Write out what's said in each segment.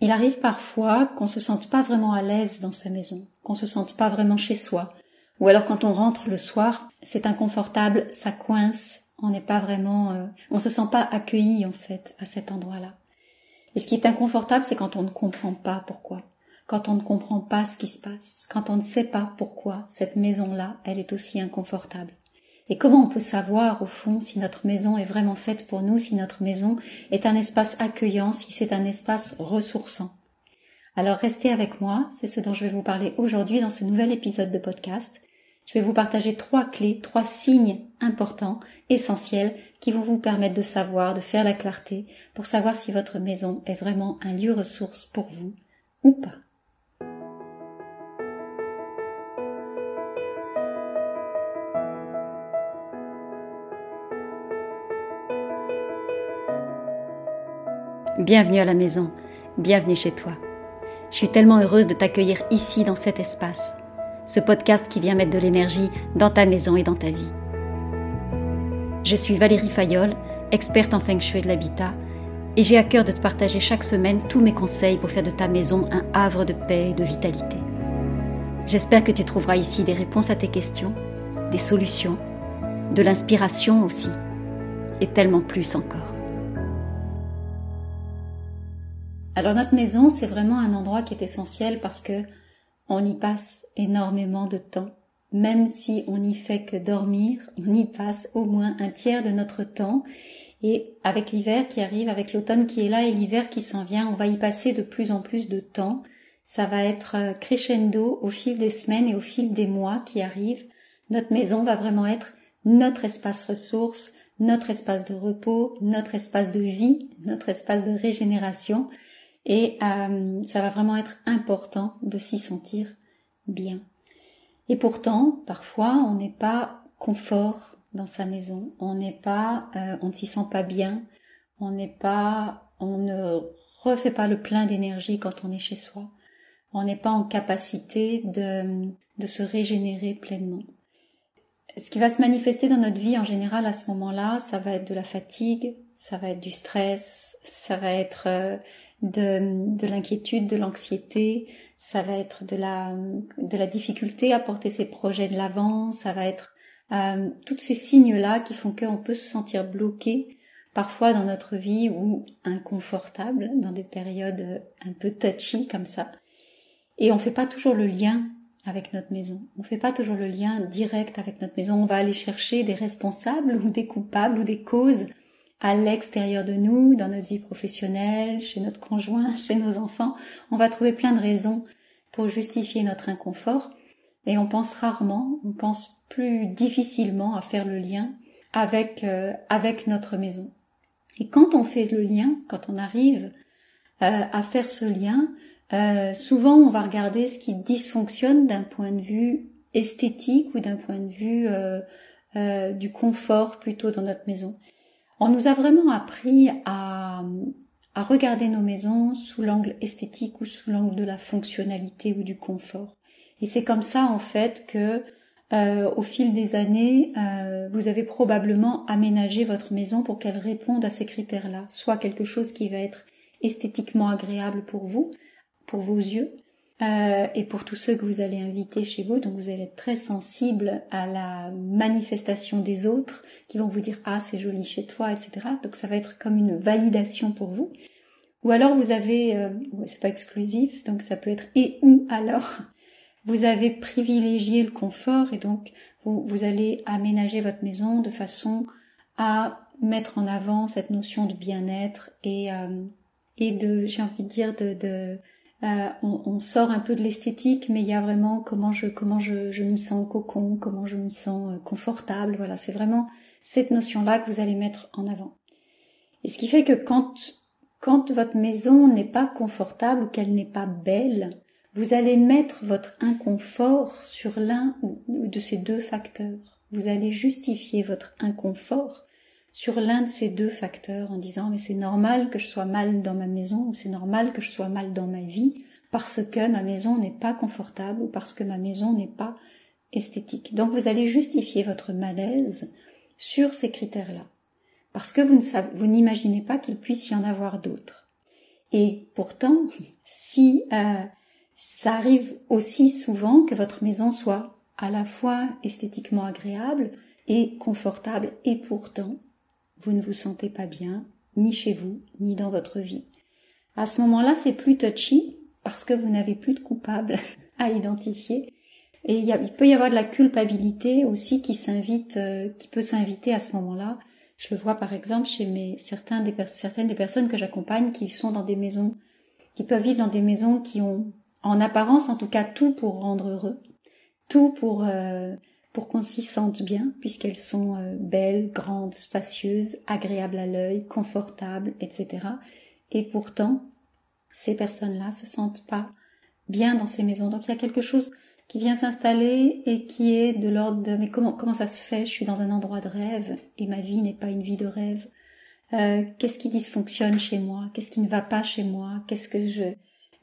Il arrive parfois qu'on se sente pas vraiment à l'aise dans sa maison, qu'on se sente pas vraiment chez soi, ou alors quand on rentre le soir, c'est inconfortable, ça coince, on n'est pas vraiment, euh, on se sent pas accueilli en fait à cet endroit-là. Et ce qui est inconfortable, c'est quand on ne comprend pas pourquoi, quand on ne comprend pas ce qui se passe, quand on ne sait pas pourquoi cette maison-là, elle est aussi inconfortable. Et comment on peut savoir, au fond, si notre maison est vraiment faite pour nous, si notre maison est un espace accueillant, si c'est un espace ressourçant? Alors restez avec moi, c'est ce dont je vais vous parler aujourd'hui dans ce nouvel épisode de podcast. Je vais vous partager trois clés, trois signes importants, essentiels, qui vont vous permettre de savoir, de faire la clarté, pour savoir si votre maison est vraiment un lieu ressource pour vous ou pas. Bienvenue à la maison, bienvenue chez toi. Je suis tellement heureuse de t'accueillir ici dans cet espace, ce podcast qui vient mettre de l'énergie dans ta maison et dans ta vie. Je suis Valérie Fayolle, experte en feng shui de l'habitat, et j'ai à cœur de te partager chaque semaine tous mes conseils pour faire de ta maison un havre de paix et de vitalité. J'espère que tu trouveras ici des réponses à tes questions, des solutions, de l'inspiration aussi, et tellement plus encore. Alors notre maison, c'est vraiment un endroit qui est essentiel parce que on y passe énormément de temps. Même si on n'y fait que dormir, on y passe au moins un tiers de notre temps. Et avec l'hiver qui arrive, avec l'automne qui est là et l'hiver qui s'en vient, on va y passer de plus en plus de temps. Ça va être euh, crescendo au fil des semaines et au fil des mois qui arrivent. Notre maison va vraiment être notre espace ressource, notre espace de repos, notre espace de vie, notre espace de régénération. Et euh, ça va vraiment être important de s'y sentir bien. Et pourtant, parfois, on n'est pas confort dans sa maison. On n'est pas, euh, on ne s'y sent pas bien. On n'est pas, on ne refait pas le plein d'énergie quand on est chez soi. On n'est pas en capacité de, de se régénérer pleinement. Ce qui va se manifester dans notre vie en général à ce moment-là, ça va être de la fatigue, ça va être du stress, ça va être euh, de, de l'inquiétude, de l'anxiété, ça va être de la, de la difficulté à porter ses projets de l'avant, ça va être euh, tous ces signes-là qui font qu'on peut se sentir bloqué parfois dans notre vie ou inconfortable dans des périodes un peu touchy comme ça. Et on fait pas toujours le lien avec notre maison. On fait pas toujours le lien direct avec notre maison. On va aller chercher des responsables ou des coupables ou des causes à l'extérieur de nous, dans notre vie professionnelle, chez notre conjoint, chez nos enfants. On va trouver plein de raisons pour justifier notre inconfort et on pense rarement, on pense plus difficilement à faire le lien avec euh, avec notre maison. Et quand on fait le lien, quand on arrive euh, à faire ce lien, euh, souvent on va regarder ce qui dysfonctionne d'un point de vue esthétique ou d'un point de vue du confort plutôt dans notre maison. On nous a vraiment appris à, regarder nos maisons sous l'angle esthétique ou sous l'angle de la fonctionnalité ou du confort. Et c'est comme ça en fait que euh, au fil des années, euh, vous avez probablement aménagé votre maison pour qu'elle réponde à ces critères-là, soit quelque chose qui va être esthétiquement agréable pour vous, pour vos yeux, euh, et pour tous ceux que vous allez inviter chez vous. Donc vous allez être très sensible à la manifestation des autres qui vont vous dire ah c'est joli chez toi, etc. Donc ça va être comme une validation pour vous. Ou alors vous avez, euh, c'est pas exclusif, donc ça peut être et ou alors? Vous avez privilégié le confort et donc vous, vous allez aménager votre maison de façon à mettre en avant cette notion de bien-être et euh, et de j'ai envie de dire de, de euh, on, sort un peu de l'esthétique, mais il y a vraiment comment je comment je, je m'y sens cocon, comment je m'y sens euh, confortable. Voilà, c'est vraiment cette notion-là que vous allez mettre en avant. Et ce qui fait que quand quand votre maison n'est pas confortable ou qu'elle n'est pas belle, vous allez mettre votre inconfort sur l'un de ces deux facteurs. Vous allez justifier votre inconfort sur l'un de ces deux facteurs en disant mais c'est normal que je sois mal dans ma maison ou c'est normal que je sois mal dans ma vie parce que ma maison n'est pas confortable ou parce que ma maison n'est pas esthétique. Donc vous allez justifier votre malaise sur ces critères-là parce que vous ne n'imaginez pas qu'il puisse y en avoir d'autres. Et pourtant, si euh, ça arrive aussi souvent que votre maison soit à la fois esthétiquement agréable et confortable, et pourtant, vous ne vous sentez pas bien, ni chez vous, ni dans votre vie. À ce moment-là, c'est plus touchy, parce que vous n'avez plus de coupable à identifier. Et il, peut y avoir de la culpabilité aussi qui s'invite, euh, qui peut s'inviter à ce moment-là. Je le vois par exemple chez mes, certains des, certaines des personnes que j'accompagne qui sont dans des maisons, qui peuvent vivre dans des maisons qui ont, en apparence en tout cas, tout pour rendre heureux, tout pour euh, pour qu'on s'y sente bien, puisqu'elles sont euh, belles, grandes, spacieuses, agréables à l'œil, confortables, etc. Et pourtant, ces personnes-là se sentent pas bien dans ces maisons. Donc il y a quelque chose qui vient s'installer et qui est de l'ordre de mais comment comment ça se fait? Je suis dans un endroit de rêve et ma vie n'est pas une vie de rêve. Euh, qu'est-ce qui dysfonctionne chez moi? Qu'est-ce qui ne va pas chez moi? Qu'est-ce que je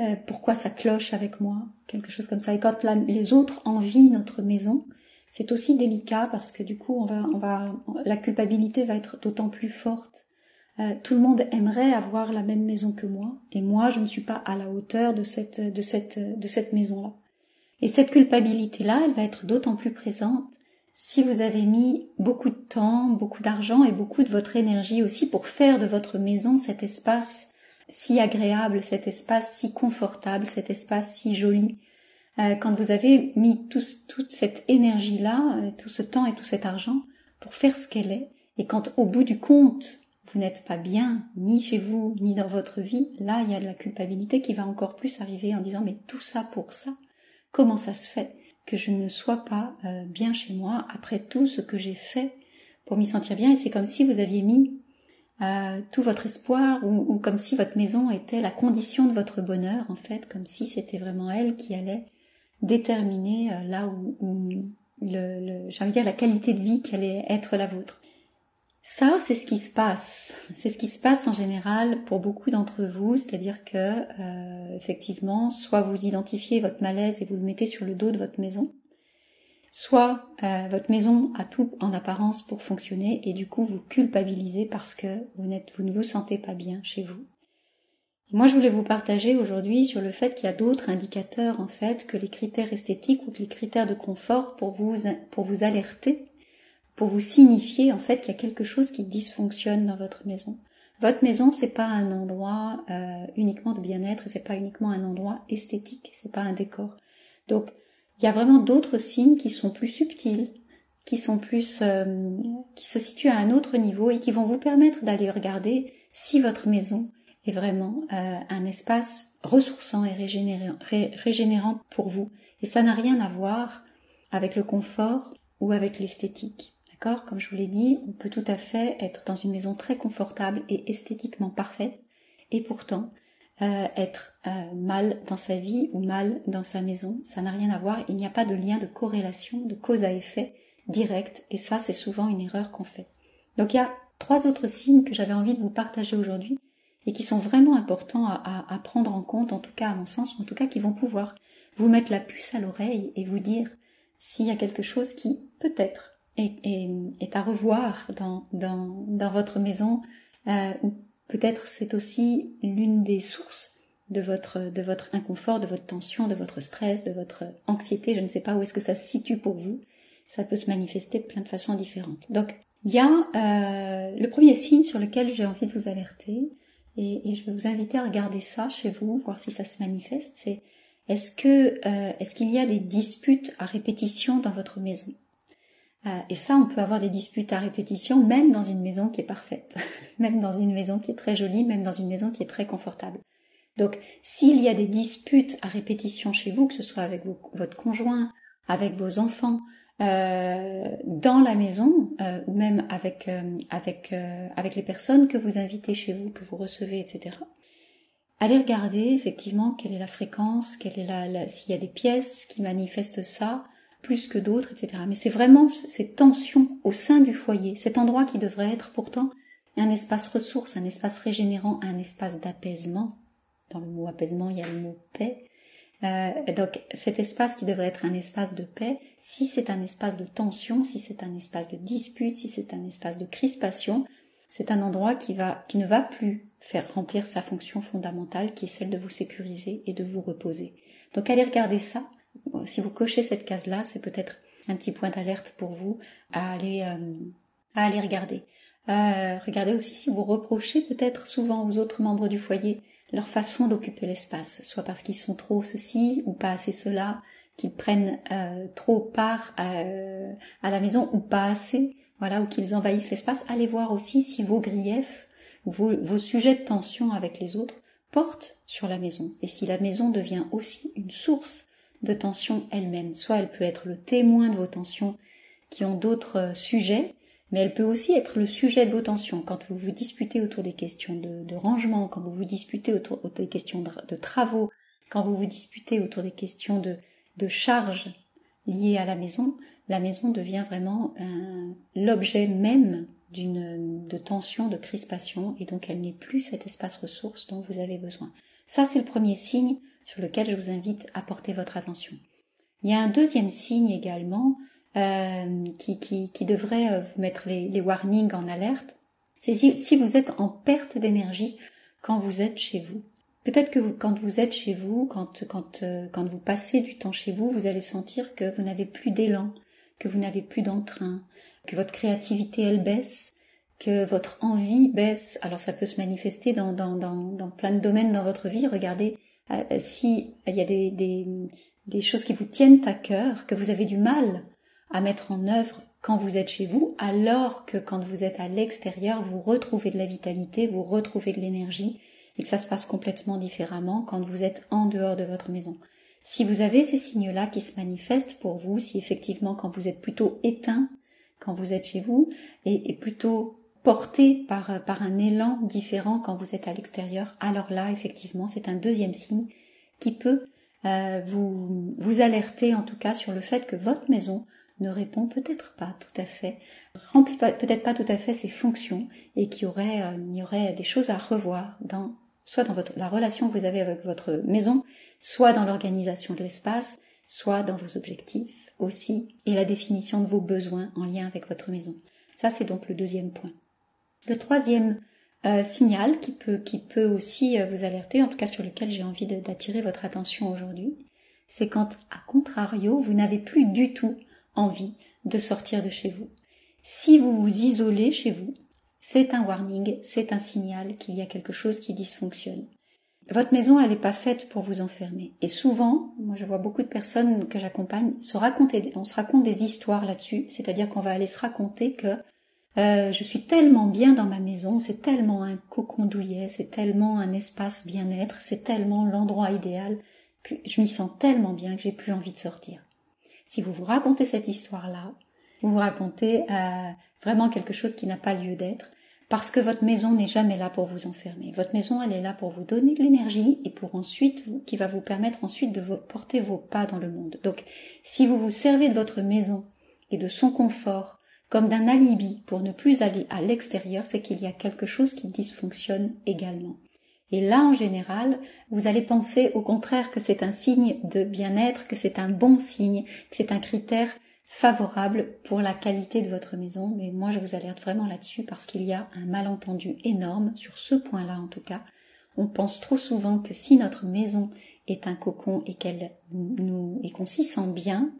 euh, pourquoi ça cloche avec moi? Quelque chose comme ça. Et quand les autres envient notre maison, c'est aussi délicat parce que du coup, on va, on va, la culpabilité va être d'autant plus forte. Euh, tout le monde aimerait avoir la même maison que moi, et moi, je ne suis pas à la hauteur de cette, de cette, de cette maison-là. Et cette culpabilité-là, elle va être d'autant plus présente si vous avez mis beaucoup de temps, beaucoup d'argent et beaucoup de votre énergie aussi pour faire de votre maison cet espace si agréable, cet espace si confortable, cet espace si joli. Euh, quand vous avez mis toute cette énergie-là, euh, tout ce temps et tout cet argent pour faire ce qu'elle est, et quand au bout du compte, vous n'êtes pas bien, ni chez vous, ni dans votre vie, là, il y a de la culpabilité qui va encore plus arriver en disant, mais tout ça pour ça, comment ça se fait que je ne sois pas euh, bien chez moi après tout ce que j'ai fait pour m'y sentir bien, et c'est comme si vous aviez mis euh, tout votre espoir ou, comme si votre maison était la condition de votre bonheur en fait, comme si c'était vraiment elle qui allait déterminer euh, là où, le, j'ai envie de dire la qualité de vie qui allait être la vôtre. Ça, c'est ce qui se passe. C'est ce qui se passe en général pour beaucoup d'entre vous, c'est-à-dire que euh, effectivement, soit vous identifiez votre malaise et vous le mettez sur le dos de votre maison, soit euh, votre maison a tout en apparence pour fonctionner et du coup vous culpabilisez parce que vous, vous ne vous sentez pas bien chez vous. Moi je voulais vous partager aujourd'hui sur le fait qu'il y a d'autres indicateurs en fait que les critères esthétiques ou que les critères de confort pour vous, pour vous alerter, pour vous signifier en fait qu'il y a quelque chose qui dysfonctionne dans votre maison. Votre maison, c'est pas un endroit euh, uniquement de bien-être, c'est pas uniquement un endroit esthétique, c'est pas un décor. Donc il y a vraiment d'autres signes qui sont plus subtils, qui sont plus, euh, qui se situent à un autre niveau et qui vont vous permettre d'aller regarder si votre maison est vraiment euh, un espace ressourçant et régénérant, pour vous. Et ça n'a rien à voir avec le confort ou avec l'esthétique. D'accord? Comme je vous l'ai dit, on peut tout à fait être dans une maison très confortable et esthétiquement parfaite et pourtant euh, être euh, mal dans sa vie ou mal dans sa maison. Ça n'a rien à voir. Il n'y a pas de lien de corrélation, de cause à effet direct. Et ça, c'est souvent une erreur qu'on fait. Donc il y a trois autres signes que j'avais envie de vous partager aujourd'hui et qui sont vraiment importants à, à, prendre en compte, en tout cas à mon sens, ou en tout cas qui vont pouvoir vous mettre la puce à l'oreille et vous dire s'il y a quelque chose qui peut-être est, est, est, à revoir dans, dans, dans votre maison euh, Peut-être c'est aussi l'une des sources de votre, de votre inconfort, de votre tension, de votre stress, de votre anxiété. Je ne sais pas où est-ce que ça se situe pour vous. Ça peut se manifester de plein de façons différentes. Donc, il y a euh, le premier signe sur lequel j'ai envie de vous alerter, et, je vais vous inviter à regarder ça chez vous, voir si ça se manifeste. C'est est-ce que euh, est-ce qu'il y a des disputes à répétition dans votre maison? Euh, et ça, on peut avoir des disputes à répétition, même dans une maison qui est parfaite, même dans une maison qui est très jolie, même dans une maison qui est très confortable. Donc, s'il y a des disputes à répétition chez vous, que ce soit avec votre conjoint, avec vos enfants, euh, dans la maison, euh, ou même avec avec avec les personnes que vous invitez chez vous, que vous recevez, etc. Allez regarder effectivement quelle est la fréquence, quelle est la s'il y a des pièces qui manifestent ça, plus que d'autres, etc. Mais c'est vraiment cette tension au sein du foyer, cet endroit qui devrait être pourtant un espace ressource, un espace régénérant, un espace d'apaisement. Dans le mot apaisement, il y a le mot paix. Euh, donc cet espace qui devrait être un espace de paix, si c'est un espace de tension, si c'est un espace de dispute, si c'est un espace de crispation, c'est un endroit qui ne va plus faire remplir sa fonction fondamentale qui est celle de vous sécuriser et de vous reposer. Donc allez regarder ça. Si vous cochez cette case-là, c'est peut-être un petit point d'alerte pour vous à aller, euh, regarder. Euh, regardez aussi si vous reprochez peut-être souvent aux autres membres du foyer leur façon d'occuper l'espace, soit parce qu'ils sont trop ceci ou pas assez cela, qu'ils prennent euh, trop part à, à, la maison ou pas assez, voilà, ou qu'ils envahissent l'espace. Allez voir aussi si vos griefs, vos, vos sujets de tension avec les autres portent sur la maison, et si la maison devient aussi une source de tension elle-même. Soit elle peut être le témoin de vos tensions qui ont d'autres euh, sujets, mais elle peut aussi être le sujet de vos tensions. Quand vous vous disputez autour des questions de, rangement, quand vous vous disputez autour, des questions de, travaux, quand vous vous disputez autour des questions de, charges liées à la maison, la maison devient vraiment l'objet même de tension, de crispation, et donc elle n'est plus cet espace ressource dont vous avez besoin. Ça, c'est le premier signe sur lequel je vous invite à porter votre attention. Il y a un deuxième signe également euh, qui, qui, qui, devrait euh, vous mettre les, les warnings en alerte. C'est si, vous êtes en perte d'énergie quand vous êtes chez vous. Peut-être que vous, quand vous êtes chez vous, quand, quand, euh, quand vous passez du temps chez vous, vous allez sentir que vous n'avez plus d'élan, que vous n'avez plus d'entrain, que votre créativité elle baisse, que votre envie baisse. Alors ça peut se manifester dans, dans, dans, dans plein de domaines dans votre vie. Regardez euh, si il y a des, des, des choses qui vous tiennent à cœur, que vous avez du mal à mettre en œuvre quand vous êtes chez vous, alors que quand vous êtes à l'extérieur, vous retrouvez de la vitalité, vous retrouvez de l'énergie, et que ça se passe complètement différemment quand vous êtes en dehors de votre maison. Si vous avez ces signes-là qui se manifestent pour vous, si effectivement quand vous êtes plutôt éteint, quand vous êtes chez vous, et, plutôt porté par, par un élan différent quand vous êtes à l'extérieur, alors là, effectivement, c'est un deuxième signe qui peut euh, vous, vous alerter en tout cas sur le fait que votre maison ne répond peut-être pas tout à fait, remplit peut-être pas tout à fait ses fonctions et qu'il y aurait, euh, y aurait des choses à revoir dans soit dans la relation que vous avez avec votre maison, soit dans l'organisation de l'espace, soit dans vos objectifs aussi, et la définition de vos besoins en lien avec votre maison. Ça, c'est donc le deuxième point. Le troisième euh, signal qui peut, qui peut aussi euh, vous alerter, en tout cas sur lequel j'ai envie d'attirer votre attention aujourd'hui, c'est quand, à contrario, vous n'avez plus du tout envie de sortir de chez vous. Si vous vous isolez chez vous, c'est un warning, c'est un signal qu'il y a quelque chose qui dysfonctionne. Votre maison, elle n'est pas faite pour vous enfermer. Et souvent, moi je vois beaucoup de personnes que j'accompagne se raconter, on se raconte des histoires là-dessus, c'est-à-dire qu'on va aller se raconter que euh, je suis tellement bien dans ma maison, c'est tellement un cocon douillet, c'est tellement un espace bien-être, c'est tellement l'endroit idéal que je m'y sens tellement bien que j'ai plus envie de sortir. Si vous vous racontez cette histoire-là, vous vous racontez euh, vraiment quelque chose qui n'a pas lieu d'être, parce que votre maison n'est jamais là pour vous enfermer. Votre maison, elle est là pour vous donner de l'énergie et pour ensuite, qui va vous permettre ensuite de porter vos pas dans le monde. Donc, si vous vous servez de votre maison et de son confort comme d'un alibi pour ne plus aller à l'extérieur, c'est qu'il y a quelque chose qui dysfonctionne également. Et là, en général, vous allez penser au contraire que c'est un signe de bien-être, que c'est un bon signe, que c'est un critère favorable pour la qualité de votre maison. Mais moi, je vous alerte vraiment là-dessus parce qu'il y a un malentendu énorme sur ce point-là, en tout cas. On pense trop souvent que si notre maison est un cocon et qu'elle nous, et qu'on s'y sent bien,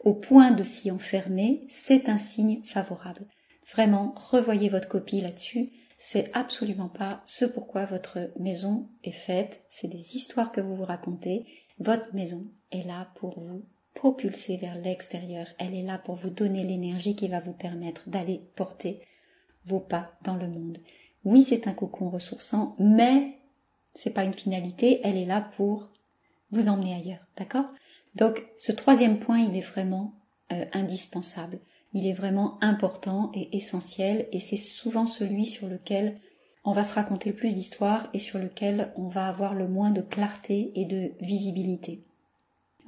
au point de s'y enfermer, c'est un signe favorable. Vraiment, revoyez votre copie là-dessus. C'est absolument pas ce pourquoi votre maison est faite. C'est des histoires que vous vous racontez. Votre maison est là pour vous propulser vers l'extérieur. Elle est là pour vous donner l'énergie qui va vous permettre d'aller porter vos pas dans le monde. Oui, c'est un cocon ressourçant, mais c'est pas une finalité. Elle est là pour vous emmener ailleurs. D'accord? Donc ce troisième point, il est vraiment euh, indispensable. Il est vraiment important et essentiel et c'est souvent celui sur lequel on va se raconter le plus d'histoires et sur lequel on va avoir le moins de clarté et de visibilité.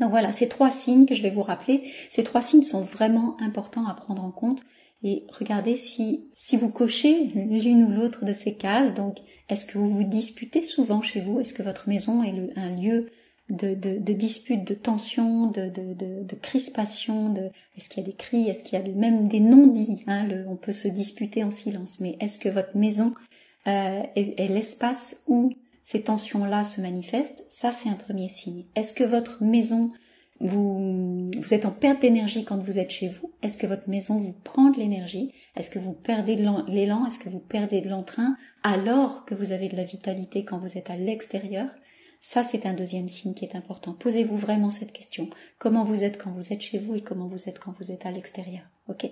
Donc voilà, ces trois signes que je vais vous rappeler, ces trois signes sont vraiment importants à prendre en compte et regardez si, si vous cochez l'une ou l'autre de ces cases, donc est-ce que vous vous disputez souvent chez vous? Est-ce que votre maison est un lieu de, disputes, de tensions, de, de, de, crispation, de est-ce qu'il y a des cris, est-ce qu'il y a même des non-dits, hein, on peut se disputer en silence, mais est-ce que votre maison euh, est, l'espace où ces tensions-là se manifestent, ça c'est un premier signe. Est-ce que votre maison, vous, êtes en perte d'énergie quand vous êtes chez vous? Est-ce que votre maison vous prend de l'énergie? Est-ce que vous perdez de l'élan? Est-ce que vous perdez de l'entrain alors que vous avez de la vitalité quand vous êtes à l'extérieur? Ça, c'est un deuxième signe qui est important. Posez-vous vraiment cette question. Comment vous êtes quand vous êtes chez vous et comment vous êtes quand vous êtes à l'extérieur. Ok?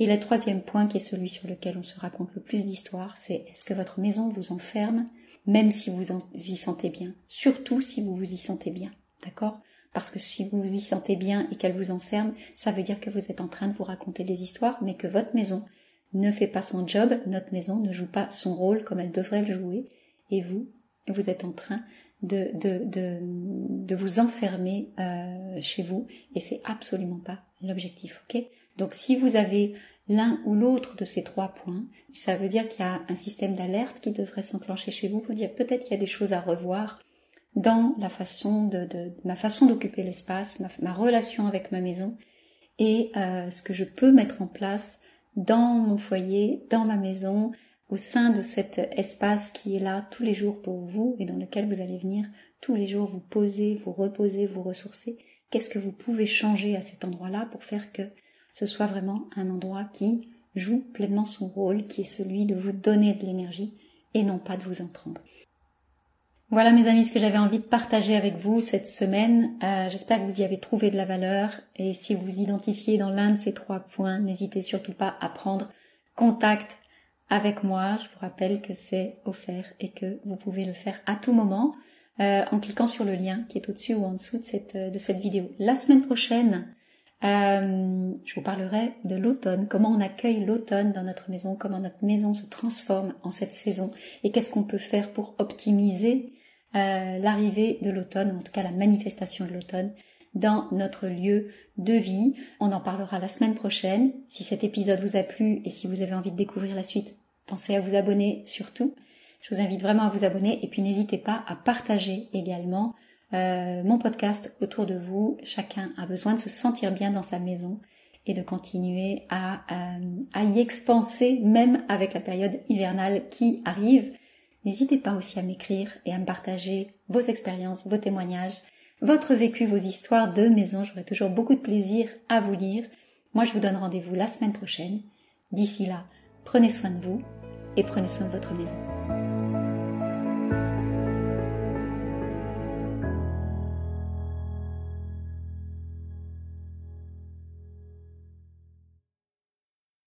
Et le troisième point, qui est celui sur lequel on se raconte le plus d'histoires, c'est est-ce que votre maison vous enferme, même si vous y sentez bien? Surtout si vous vous y sentez bien. D'accord? Parce que si vous vous y sentez bien et qu'elle vous enferme, ça veut dire que vous êtes en train de vous raconter des histoires, mais que votre maison ne fait pas son job, notre maison ne joue pas son rôle comme elle devrait le jouer, et vous, vous êtes en train de, de, de, vous enfermer euh, chez vous et c'est absolument pas l'objectif. ok? Donc si vous avez l'un ou l'autre de ces trois points, ça veut dire qu'il y a un système d'alerte qui devrait s'enclencher chez vous pour dire peut-être qu'il y a des choses à revoir dans la façon de, de ma façon d'occuper l'espace, ma, relation avec ma maison et euh, ce que je peux mettre en place dans mon foyer, dans ma maison, au sein de cet espace qui est là tous les jours pour vous et dans lequel vous allez venir tous les jours vous poser, vous reposer, vous ressourcer. Qu'est-ce que vous pouvez changer à cet endroit-là pour faire que ce soit vraiment un endroit qui joue pleinement son rôle, qui est celui de vous donner de l'énergie et non pas de vous en prendre? Voilà mes amis ce que j'avais envie de partager avec vous cette semaine. Euh, j'espère que vous y avez trouvé de la valeur et si vous vous identifiez dans l'un de ces trois points, n'hésitez surtout pas à prendre contact avec moi. Je vous rappelle que c'est offert et que vous pouvez le faire à tout moment euh, en cliquant sur le lien qui est au-dessus ou en dessous de cette, de cette vidéo. La semaine prochaine, euh, je vous parlerai de l'automne, comment on accueille l'automne dans notre maison, comment notre maison se transforme en cette saison et qu'est-ce qu'on peut faire pour optimiser euh, l'arrivée de l'automne, ou en tout cas la manifestation de l'automne dans notre lieu de vie. On en parlera la semaine prochaine. Si cet épisode vous a plu et si vous avez envie de découvrir la suite, Pensez à vous abonner surtout. Je vous invite vraiment à vous abonner et puis n'hésitez pas à partager également euh, mon podcast autour de vous. Chacun a besoin de se sentir bien dans sa maison et de continuer à, euh, à y expanser même avec la période hivernale qui arrive. N'hésitez pas aussi à m'écrire et à me partager vos expériences, vos témoignages, votre vécu, vos histoires de maison. J'aurai toujours beaucoup de plaisir à vous lire. Moi, je vous donne rendez-vous la semaine prochaine. D'ici là, prenez soin de vous et prenez soin de votre maison.